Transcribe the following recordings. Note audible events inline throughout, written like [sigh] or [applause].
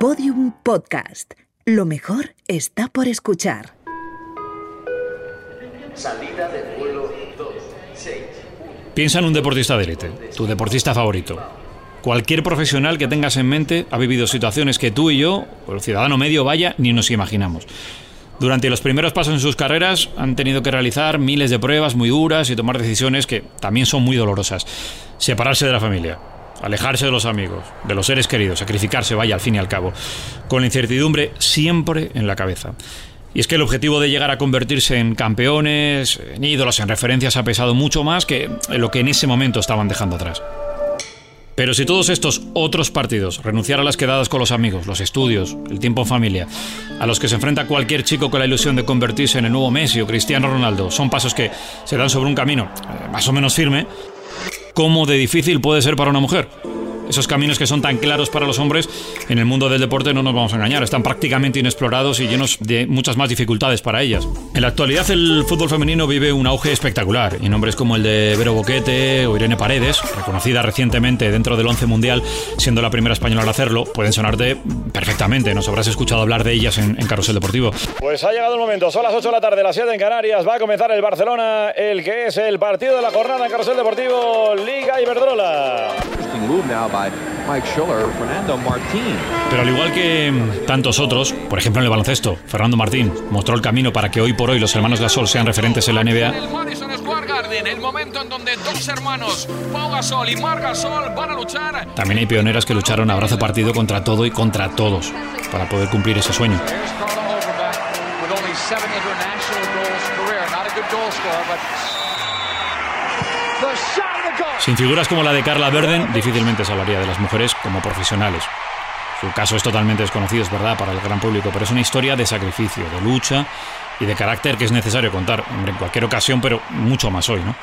Podium Podcast. Lo mejor está por escuchar. Salida del vuelo 26. Piensa en un deportista de élite, tu deportista favorito. Cualquier profesional que tengas en mente ha vivido situaciones que tú y yo, o el ciudadano medio, vaya, ni nos imaginamos. Durante los primeros pasos en sus carreras han tenido que realizar miles de pruebas muy duras y tomar decisiones que también son muy dolorosas. Separarse de la familia, alejarse de los amigos, de los seres queridos, sacrificarse, vaya, al fin y al cabo, con la incertidumbre siempre en la cabeza. Y es que el objetivo de llegar a convertirse en campeones, en ídolos, en referencias ha pesado mucho más que lo que en ese momento estaban dejando atrás. Pero si todos estos otros partidos, renunciar a las quedadas con los amigos, los estudios, el tiempo en familia, a los que se enfrenta cualquier chico con la ilusión de convertirse en el nuevo Messi o Cristiano Ronaldo, son pasos que se dan sobre un camino eh, más o menos firme, ¿cómo de difícil puede ser para una mujer? Esos caminos que son tan claros para los hombres, en el mundo del deporte no nos vamos a engañar, están prácticamente inexplorados y llenos de muchas más dificultades para ellas. En la actualidad el fútbol femenino vive un auge espectacular y nombres como el de Vero Boquete o Irene Paredes, reconocida recientemente dentro del 11 mundial, siendo la primera española al hacerlo, pueden sonarte perfectamente, nos habrás escuchado hablar de ellas en, en Carrusel Deportivo. Pues ha llegado el momento, son las 8 de la tarde, las 7 en Canarias, va a comenzar el Barcelona, el que es el partido de la jornada en Carrusel Deportivo, Liga Iberdrola. Pero al igual que tantos otros, por ejemplo en el baloncesto, Fernando Martín mostró el camino para que hoy por hoy los hermanos Gasol sean referentes en la NBA. El Madison Square Garden, el momento en donde dos hermanos, Pau Gasol y Marc Gasol, van a luchar. También hay pioneras que lucharon a brazo partido contra todo y contra todos para poder cumplir ese sueño. Sin figuras como la de Carla Verden, difícilmente se hablaría de las mujeres como profesionales. Su caso es totalmente desconocido, es verdad, para el gran público, pero es una historia de sacrificio, de lucha y de carácter que es necesario contar, en cualquier ocasión, pero mucho más hoy, ¿no?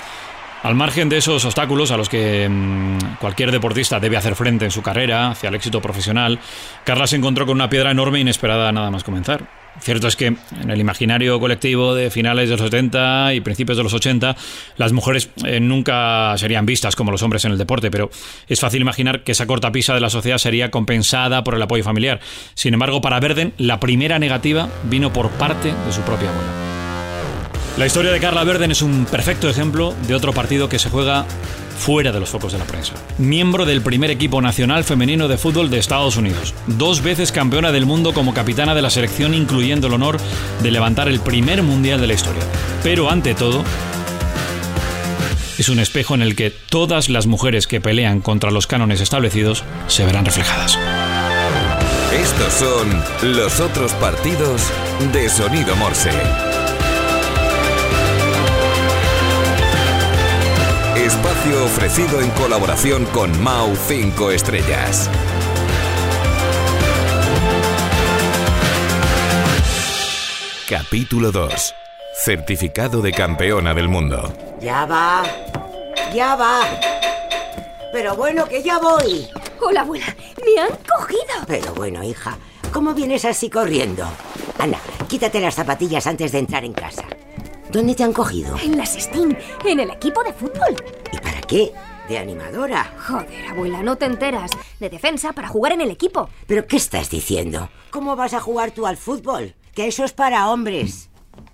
Al margen de esos obstáculos a los que mm, cualquier deportista debe hacer frente en su carrera hacia el éxito profesional, Carla se encontró con una piedra enorme inesperada nada más comenzar. Cierto es que en el imaginario colectivo de finales de los 70 y principios de los 80, las mujeres eh, nunca serían vistas como los hombres en el deporte, pero es fácil imaginar que esa cortapisa de la sociedad sería compensada por el apoyo familiar. Sin embargo, para Verden, la primera negativa vino por parte de su propia abuela. La historia de Carla Verden es un perfecto ejemplo de otro partido que se juega fuera de los focos de la prensa. Miembro del primer equipo nacional femenino de fútbol de Estados Unidos. Dos veces campeona del mundo como capitana de la selección, incluyendo el honor de levantar el primer mundial de la historia. Pero ante todo, es un espejo en el que todas las mujeres que pelean contra los cánones establecidos se verán reflejadas. Estos son los otros partidos de Sonido Morse. Espacio ofrecido en colaboración con Mau 5 Estrellas. Capítulo 2. Certificado de campeona del mundo. Ya va, ya va. Pero bueno, que ya voy. Hola, abuela. Me han cogido. Pero bueno, hija, ¿cómo vienes así corriendo? Anda, quítate las zapatillas antes de entrar en casa. ¿Dónde te han cogido? En las Steam, en el equipo de fútbol. ¿Y para qué? ¿De animadora? Joder, abuela, no te enteras. De defensa para jugar en el equipo. ¿Pero qué estás diciendo? ¿Cómo vas a jugar tú al fútbol? Que eso es para hombres.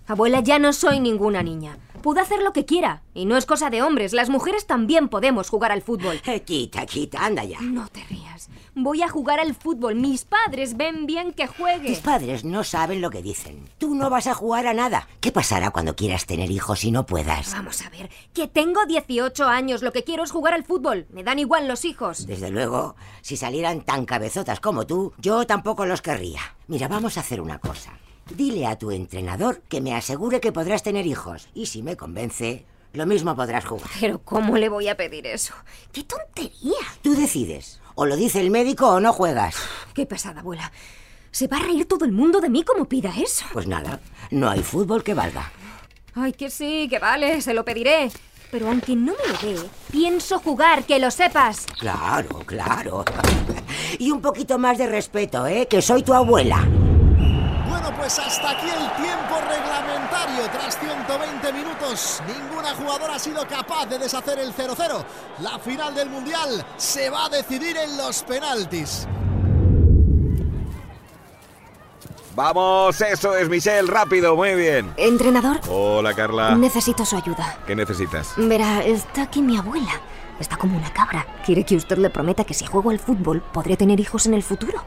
Abuela, ya no soy ninguna niña. Puedo hacer lo que quiera. Y no es cosa de hombres. Las mujeres también podemos jugar al fútbol. Eh, quita, quita, anda ya. No te rías. Voy a jugar al fútbol. Mis padres ven bien que juegue. Tus padres no saben lo que dicen. Tú no vas a jugar a nada. ¿Qué pasará cuando quieras tener hijos y no puedas? Vamos a ver, que tengo 18 años. Lo que quiero es jugar al fútbol. Me dan igual los hijos. Desde luego, si salieran tan cabezotas como tú, yo tampoco los querría. Mira, vamos a hacer una cosa. Dile a tu entrenador que me asegure que podrás tener hijos. Y si me convence, lo mismo podrás jugar. Pero ¿cómo le voy a pedir eso? ¡Qué tontería! Tú decides. O lo dice el médico o no juegas. [sighs] Qué pesada, abuela. Se va a reír todo el mundo de mí como pida eso. Pues nada, no hay fútbol que valga. Ay, que sí, que vale, se lo pediré. Pero aunque no me lo dé, pienso jugar, que lo sepas. Claro, claro. [laughs] Y un poquito más de respeto, ¿eh? Que soy tu abuela. Pues hasta aquí el tiempo reglamentario. Tras 120 minutos, ninguna jugadora ha sido capaz de deshacer el 0-0. La final del Mundial se va a decidir en los penaltis. Vamos, eso es, Michelle, rápido, muy bien. Entrenador, Hola, Carla. necesito su ayuda. ¿Qué necesitas? Verá, está aquí mi abuela. Está como una cabra. Quiere que usted le prometa que si juego al fútbol podré tener hijos en el futuro.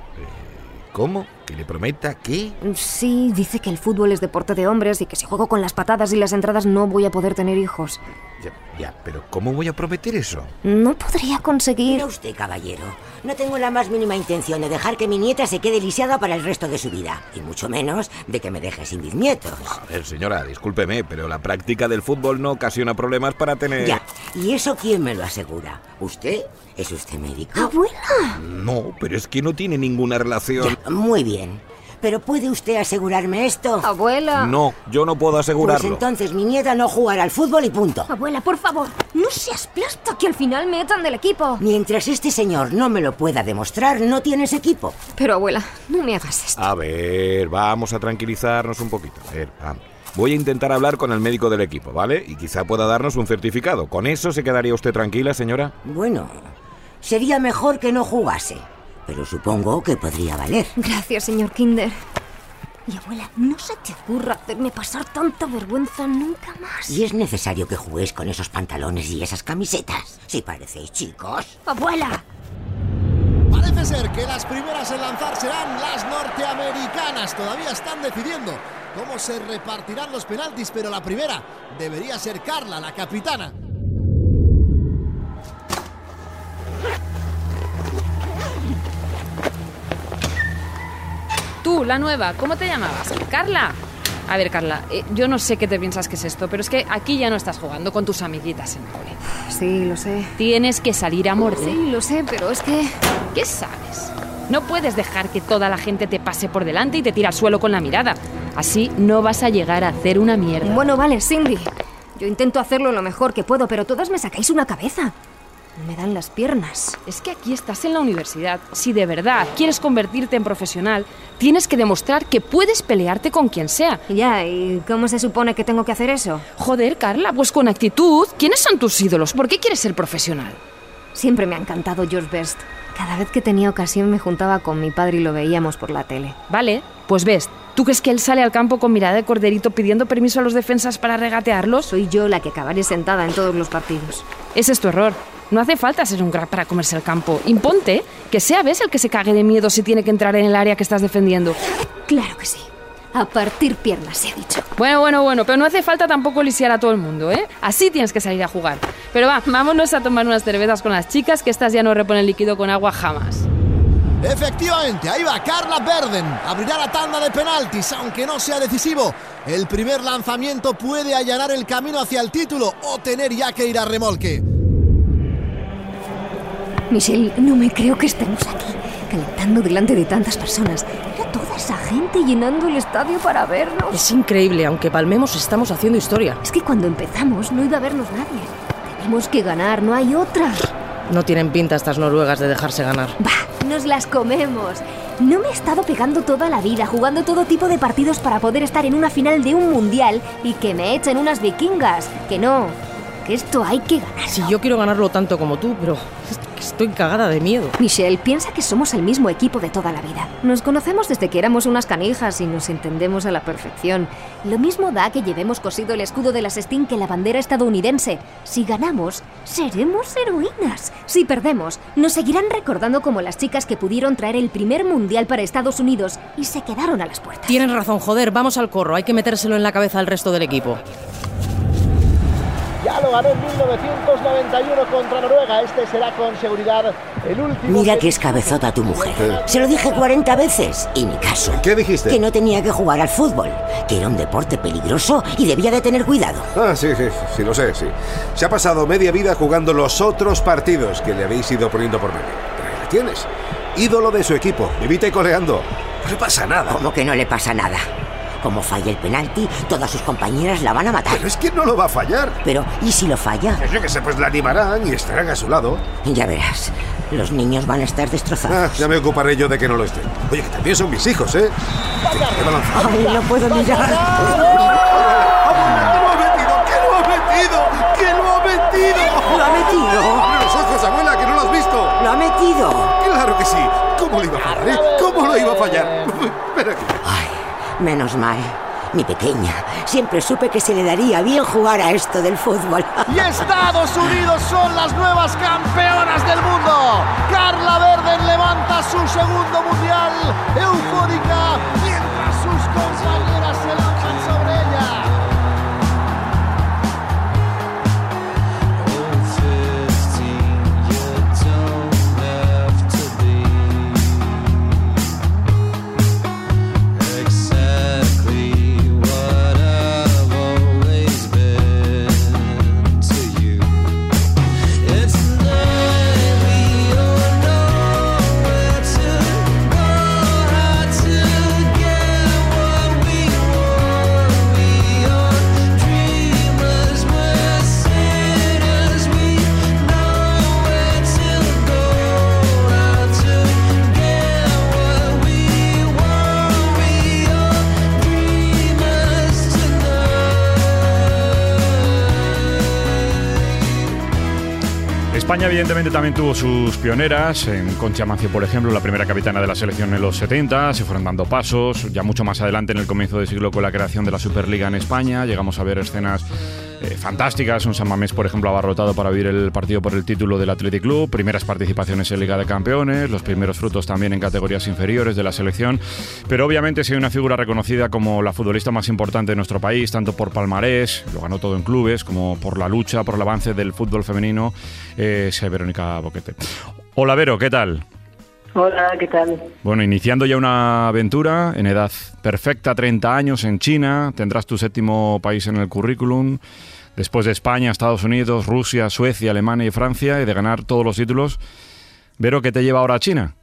¿Cómo? ¿Que le prometa qué? Sí, dice que el fútbol es deporte de hombres y que si juego con las patadas y las entradas no voy a poder tener hijos. Ya, ya, pero ¿cómo voy a prometer eso? No podría conseguir... Mira usted, caballero, no tengo la más mínima intención de dejar que mi nieta se quede lisiada para el resto de su vida. Y mucho menos de que me deje sin bisnietos. A ver, señora, discúlpeme, pero la práctica del fútbol no ocasiona problemas para tener... Ya, ¿y eso quién me lo asegura? ¿Usted? ¿Es usted médico? ¡Abuela! No, pero es que no tiene ninguna relación. Ya, muy bien. ¿Pero puede usted asegurarme esto? ¡Abuela! No, yo no puedo Pues asegurarlo. entonces mi nieta no jugará al fútbol y punto. Abuela, por favor, no seas plasta que al final me echan del equipo. Mientras este señor no me lo pueda demostrar, no tienes equipo. Pero abuela, no me hagas esto. A ver, vamos a tranquilizarnos un poquito. A ver, vamos. Voy a intentar hablar con el médico del equipo, ¿vale? Y quizá pueda darnos un certificado. ¿Con eso se quedaría usted tranquila, señora? Bueno, sería mejor que no jugase. Pero supongo que podría valer. Gracias, señor Kinder. Y abuela, no se te ocurra hacerme pasar tanta vergüenza nunca más. Y es necesario que juguéis con esos pantalones y esas camisetas. Si parecéis chicos. ¡Abuela! Parece ser que las primeras en lanzar serán las norteamericanas. Todavía están decidiendo cómo se repartirán los penaltis, pero la primera debería ser Carla, la capitana. Tú, la nueva, ¿cómo te llamabas? ¿Carla? A ver, Carla, eh, yo no sé qué te piensas que es esto, pero es que aquí ya no estás jugando con tus amiguitas en el cole. Sí, lo sé. Tienes que salir a morder. Sí, lo sé, pero es que... ¿Qué sabes? No puedes dejar que toda la gente te pase por delante y te tire al suelo con la mirada. Así no vas a llegar a hacer una mierda. Bueno, vale, Cindy. Yo intento hacerlo lo mejor que puedo, pero todas me sacáis una cabeza. Me dan las piernas. Es que aquí estás en la universidad. Si de verdad quieres convertirte en profesional, tienes que demostrar que puedes pelearte con quien sea. Ya, ¿y cómo se supone que tengo que hacer eso? Joder, Carla, pues con actitud. ¿Quiénes son tus ídolos? ¿Por qué quieres ser profesional? Siempre me ha encantado George Best. Cada vez que tenía ocasión me juntaba con mi padre y lo veíamos por la tele. Vale, pues ves, ¿tú crees que él sale al campo con mirada de corderito pidiendo permiso a los defensas para regatearlos? Soy yo la que acabaré sentada en todos los partidos. Ese es tu error. No hace falta ser un crack para comerse el campo. Imponte que sea ves el que se cague de miedo si tiene que entrar en el área que estás defendiendo. Claro que sí. A partir piernas, se ha dicho. Bueno, bueno, bueno, pero no hace falta tampoco lisiar a todo el mundo, ¿eh? Así tienes que salir a jugar. Pero va, vámonos a tomar unas cervezas con las chicas, que estas ya no reponen líquido con agua jamás. Efectivamente, ahí va Carla Verden. Abrirá la tanda de penaltis, aunque no sea decisivo. El primer lanzamiento puede allanar el camino hacia el título o tener ya que ir a remolque. Michelle, no me creo que estemos aquí, calentando delante de tantas personas. Era toda esa gente llenando el estadio para vernos. Es increíble, aunque palmemos estamos haciendo historia. Es que cuando empezamos no iba a vernos nadie. Tenemos que ganar, no hay otra. No tienen pinta estas noruegas de dejarse ganar. Bah, nos las comemos. No me he estado pegando toda la vida, jugando todo tipo de partidos para poder estar en una final de un mundial y que me echen unas vikingas. Que no, que esto hay que ganar. Si yo quiero ganarlo tanto como tú, pero estoy cagada de miedo. Michelle, piensa que somos el mismo equipo de toda la vida. Nos conocemos desde que éramos unas canijas y nos entendemos a la perfección. Lo mismo da que llevemos cosido el escudo de las Sting que la bandera estadounidense. Si ganamos, seremos heroínas. Si perdemos, nos seguirán recordando como las chicas que pudieron traer el primer mundial para Estados Unidos y se quedaron a las puertas. Tienes razón, joder, vamos al corro. Hay que metérselo en la cabeza al resto del equipo. Ya lo ganó en 1991 contra Noruega. Este será con seguridad el último. Mira que es cabezota tu mujer. Se lo dije 40 veces y ni caso. ¿Qué dijiste? Que no tenía que jugar al fútbol, que era un deporte peligroso y debía de tener cuidado. Ah, sí, sí, sí, lo sé, sí. Se ha pasado media vida jugando los otros partidos que le habéis ido poniendo por medio. Pero ahí la tienes. Ídolo de su equipo, vivita y coleando. No le pasa nada. ¿Cómo que no le pasa nada? Como falle el penalti, todas sus compañeras la van a matar. Pero es que no lo va a fallar. Pero, ¿y si lo falla? Yo que sé, pues la animarán y estarán a su lado. Ya verás, los niños van a estar destrozados. Ah, ya me ocuparé yo de que no lo estén. Oye, que también son mis hijos, ¿eh? Ay, no puedo mirar. ¿Qué lo ha metido? ¿Qué lo ha metido? ¿Qué lo ha metido? ¿Lo ha metido? ¡Abre los ojos, abuela, que no lo has visto! ¿Lo ha metido? Claro que sí. ¿Cómo le iba a fallar, eh? ¿Cómo ¿Cómo lo iba a fallar? [laughs] Ven aquí. Ay, menos mal. Mi pequeña, siempre supe que se le daría bien jugar a esto del fútbol. Y Estados Unidos son las nuevas campeonas del mundo. Carla Verden levanta su segundo mundial, eufórica, España evidentemente también tuvo sus pioneras, en Concha Mancio por ejemplo, la primera capitana de la selección en los 70, se fueron dando pasos, ya mucho más adelante en el comienzo del siglo con la creación de la Superliga en España, llegamos a ver escenas eh, fantásticas, un San Mamés por ejemplo abarrotado para vivir el partido por el título del Athletic Club, primeras participaciones en Liga de Campeones, los primeros frutos también en categorías inferiores de la selección, pero obviamente si hay una figura reconocida como la futbolista más importante de nuestro país, tanto por palmarés, lo ganó todo en clubes, como por la lucha, por el avance del fútbol femenino, eh, es Verónica Boquete. Hola Vero, ¿qué tal? Hola, ¿qué tal? Bueno, iniciando ya una aventura en edad perfecta, 30 años en China, tendrás tu séptimo país en el currículum, después de España, Estados Unidos, Rusia, Suecia, Alemania y Francia, y de ganar todos los títulos. Vero, ¿qué te lleva ahora a China?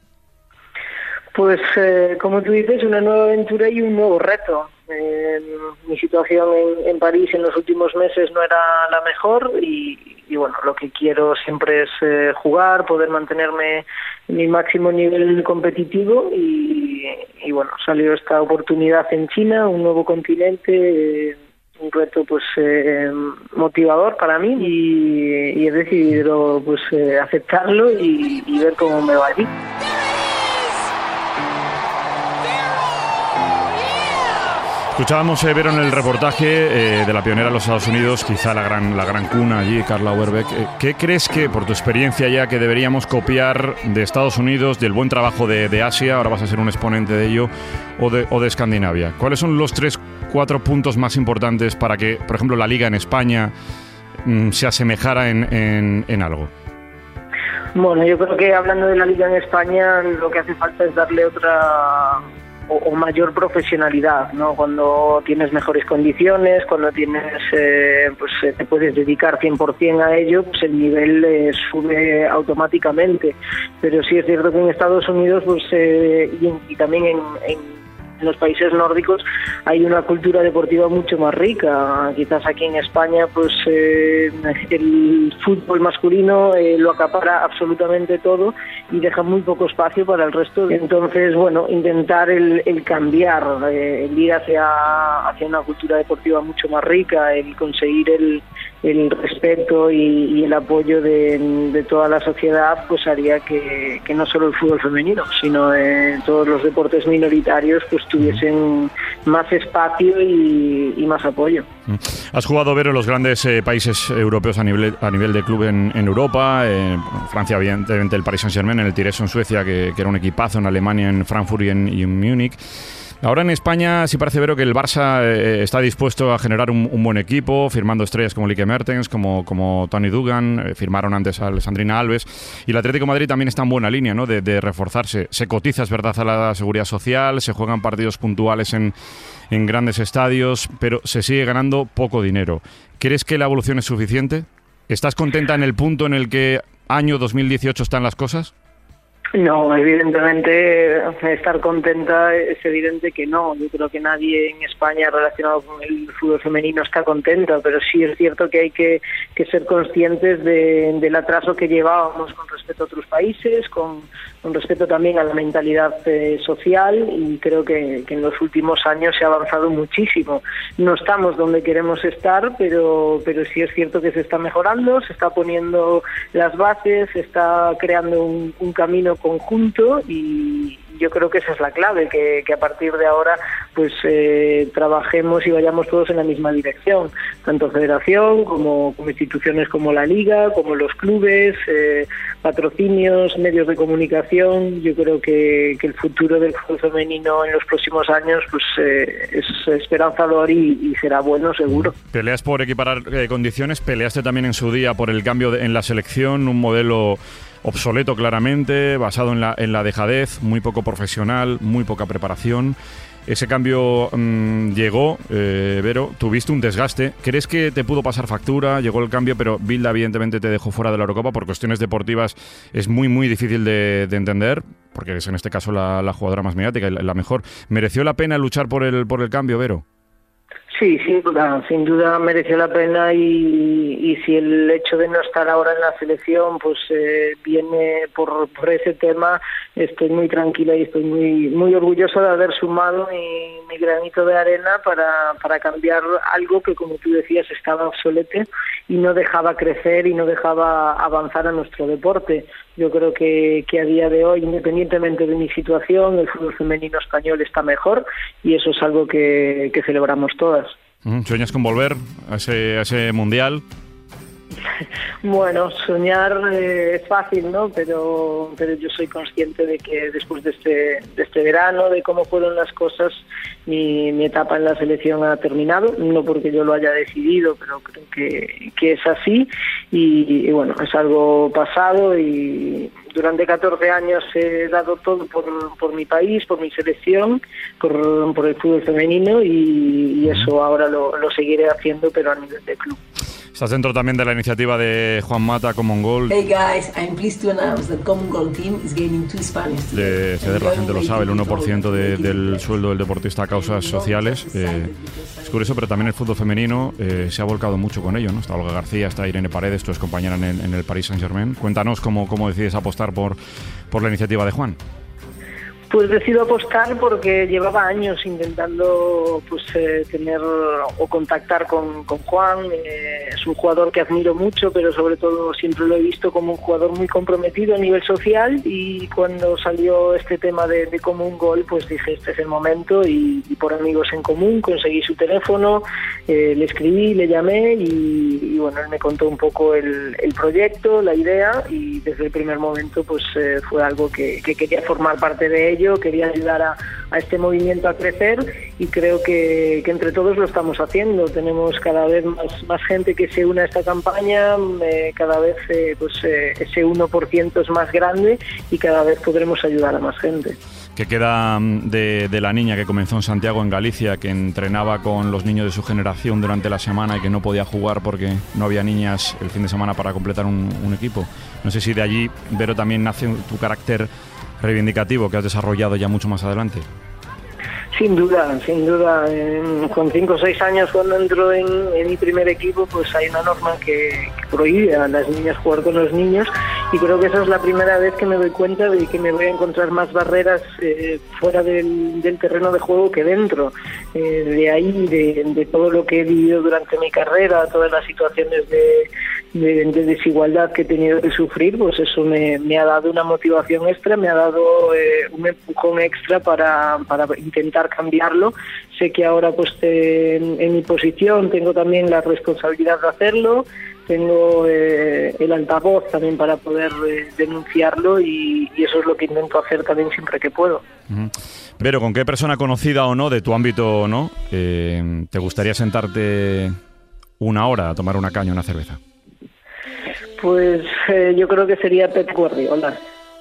Pues, eh, como tú dices, una nueva aventura y un nuevo reto. Eh, mi situación en, París en los últimos meses no era la mejor y, y bueno, lo que quiero siempre es eh, jugar, poder mantenerme en mi máximo nivel competitivo y, y bueno, salió esta oportunidad en China, un nuevo continente, eh, un reto pues eh, motivador para mí y, he decidido pues eh, aceptarlo y, ver cómo me va allí. Escuchábamos, eh, Vero, en el reportaje eh, de la pionera de los Estados Unidos, quizá la gran, la gran cuna allí, Carla Werbeck. Eh, ¿Qué crees que, por tu experiencia ya, que deberíamos copiar de Estados Unidos, del buen trabajo de, de Asia, ahora vas a ser un exponente de ello, o de, o de Escandinavia? ¿Cuáles son los tres, cuatro puntos más importantes para que, por ejemplo, la liga en España mm, se asemejara en, en, algo? Bueno, yo creo que hablando de la liga en España, lo que hace falta es darle otra o, mayor profesionalidad, ¿no? Cuando tienes mejores condiciones, cuando tienes, eh, pues eh, te puedes dedicar 100% a ello, pues el nivel eh, sube automáticamente. Pero sí es cierto que en Estados Unidos, pues eh, y, y también en en los países nórdicos hay una cultura deportiva mucho más rica. Quizás aquí en España, pues eh, el fútbol masculino eh, lo acapara absolutamente todo y deja muy poco espacio para el resto. Entonces, bueno, intentar el, el cambiar, eh, el ir hacia, hacia una cultura deportiva mucho más rica, el conseguir el, el respeto y, y el apoyo de, de toda la sociedad, pues haría que, que no solo el fútbol femenino, sino eh, todos los deportes minoritarios pues tuviesen más espacio y, y más apoyo. Mm. Has jugado, Vero, en los grandes eh, países europeos a nivel, a nivel de club en, en Europa, eh, Francia, evidentemente, el Paris Saint-Germain, en el Tirés en Suecia, que, que era un equipazo, en Alemania, en Frankfurt y en, y en Múnich. Ahora en España sí parece ver que el Barça eh, está dispuesto a generar un, buen equipo, firmando estrellas como Lique Mertens, como, Tony Dugan, eh, firmaron antes a Alessandrina Alves, y el Atlético Madrid también está en buena línea ¿no? de, de reforzarse. Se cotiza, es verdad, a la seguridad social, se juegan partidos puntuales en, en grandes estadios, pero se sigue ganando poco dinero. ¿Crees que la evolución es suficiente? ¿Estás contenta en el punto en el que año 2018 están las cosas? No, evidentemente estar contenta es evidente que no. Yo creo que nadie en España relacionado con el fútbol femenino está contenta, pero sí es cierto que hay que, que ser conscientes de- del atraso que llevábamos con respecto a otros países, con, con respecto también a la mentalidad eh, social y creo que, en los últimos años se ha avanzado muchísimo. No estamos donde queremos estar, pero, pero sí es cierto que se está mejorando, se está poniendo las bases, se está creando un camino conjunto y, yo creo que esa es la clave, que, a partir de ahora pues eh, trabajemos y vayamos todos en la misma dirección, tanto federación como, como instituciones como la liga, como los clubes, eh, patrocinios, medios de comunicación. Yo creo que, el futuro del fútbol femenino en los próximos años pues eh, es esperanzador y, y será bueno seguro. Peleas por equiparar eh, condiciones, peleaste también en su día por el cambio de- en la selección, un modelo obsoleto claramente, basado en la, en la dejadez, muy poco profesional, muy poca preparación. Ese cambio mm, llegó, eh, Vero, tuviste un desgaste. ¿Crees que te pudo pasar factura? Llegó el cambio, pero Bilda evidentemente te dejó fuera de la Eurocopa por cuestiones deportivas. Es muy, muy difícil de, de entender, porque es en este caso la, la jugadora más mediática la, la mejor. ¿Mereció la pena luchar por el, por el cambio, Vero? Sí, sin duda, sin duda mereció la pena y, si el hecho de no estar ahora en la selección pues eh, viene por, por ese tema, estoy muy tranquila y estoy muy muy orgullosa de haber sumado mi, mi granito de arena para, para cambiar algo que como tú decías estaba obsoleto y no dejaba crecer y no dejaba avanzar a nuestro deporte. Yo creo que, que a día de hoy, independientemente de mi situación, el fútbol femenino español está mejor y eso es algo que, que celebramos todas. Mm, ¿Sueñas con volver a ese, a ese mundial? [laughs] Bueno, soñar eh, es fácil, ¿no? Pero, pero yo soy consciente de que después de este, de este verano, de cómo fueron las cosas, mi, mi etapa en la selección ha terminado, no porque yo lo haya decidido, pero creo que, que es así y, y bueno, es algo pasado y durante 14 años he dado todo por, por mi país, por mi selección, por, por el fútbol femenino y, y eso ahora lo, lo seguiré haciendo, pero a nivel de club. Estás dentro también de la iniciativa de Juan Mata Common Goal. Hey guys, I'm pleased to announce that Common Goal Team is gaining two Spanish de ceder, la gente lo sabe, el 1% de- del sueldo del deportista a causas sociales. Eh, es curioso, pero también el fútbol femenino eh, se ha volcado mucho con ello. ¿no? Está Olga García, está Irene Paredes, tu ex compañera en el, en el Paris Saint-Germain. Cuéntanos cómo, cómo decides apostar por, por la iniciativa de Juan. Pues decido apostar porque llevaba años intentando pues eh, tener o contactar con, con Juan. Eh, es un jugador que admiro mucho, pero sobre todo siempre lo he visto como un jugador muy comprometido a nivel social y cuando salió este tema de, de común gol, pues dije este es el momento y, por amigos en común conseguí su teléfono, eh, le escribí, le llamé y, bueno, él me contó un poco el, el proyecto, la idea y desde el primer momento pues fue algo que, que quería formar parte de ello quería ayudar a, a, este movimiento a crecer y creo que, que, entre todos lo estamos haciendo. Tenemos cada vez más, más gente que se une a esta campaña, eh, cada vez eh, pues, eh, ese 1% es más grande y cada vez podremos ayudar a más gente. ¿Qué queda mm, de, de, la niña que comenzó en Santiago, en Galicia, que entrenaba con los niños de su generación durante la semana y que no podía jugar porque no había niñas el fin de semana para completar un, un equipo? No sé si de allí, Vero, también nace tu carácter reivindicativo que has desarrollado ya mucho más adelante? Sin duda, sin duda. Eh, con cinco o seis años cuando entro en, en, mi primer equipo, pues hay una norma que, prohíbe a las niñas jugar con los niños y creo que esa es la primera vez que me doy cuenta de que me voy a encontrar más barreras eh, fuera del, terreno de juego que dentro. Eh, de ahí, de, todo lo que he vivido durante mi carrera, todas las situaciones de, de, de, desigualdad que he tenido que sufrir, pues eso me, ha dado una motivación extra, me ha dado eh, un empujón extra para, intentar cambiarlo. Sé que ahora pues en, mi posición tengo también la responsabilidad de hacerlo, tengo eh, el altavoz también para poder eh, denunciarlo y, eso es lo que intento hacer también siempre que puedo. Pero, ¿con qué persona conocida o no de tu ámbito no eh, te gustaría sentarte una hora a tomar una caña, una cerveza? Pues eh, yo creo que sería Pep Guardiola,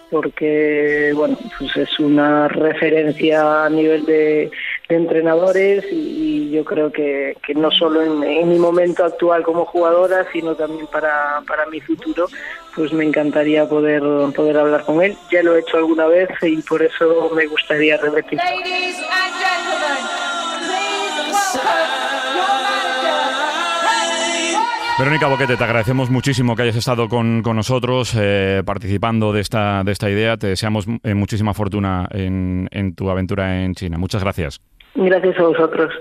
porque bueno, pues es una referencia a nivel de, entrenadores y, yo creo que, que no solo en, mi momento actual como jugadora, sino también para, para mi futuro, pues me encantaría poder, poder hablar con él. Ya lo he hecho alguna vez y por eso me gustaría repetir. Verónica Boquete, te agradecemos muchísimo que hayas estado con, nosotros eh, participando de esta, de esta idea. Te deseamos eh, muchísima fortuna en tu aventura en China. Muchas gracias. Gracias a vosotros.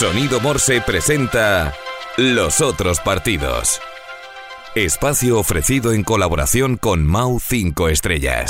Sonido Morse presenta Los otros partidos. Espacio ofrecido en colaboración con Mau 5 Estrellas.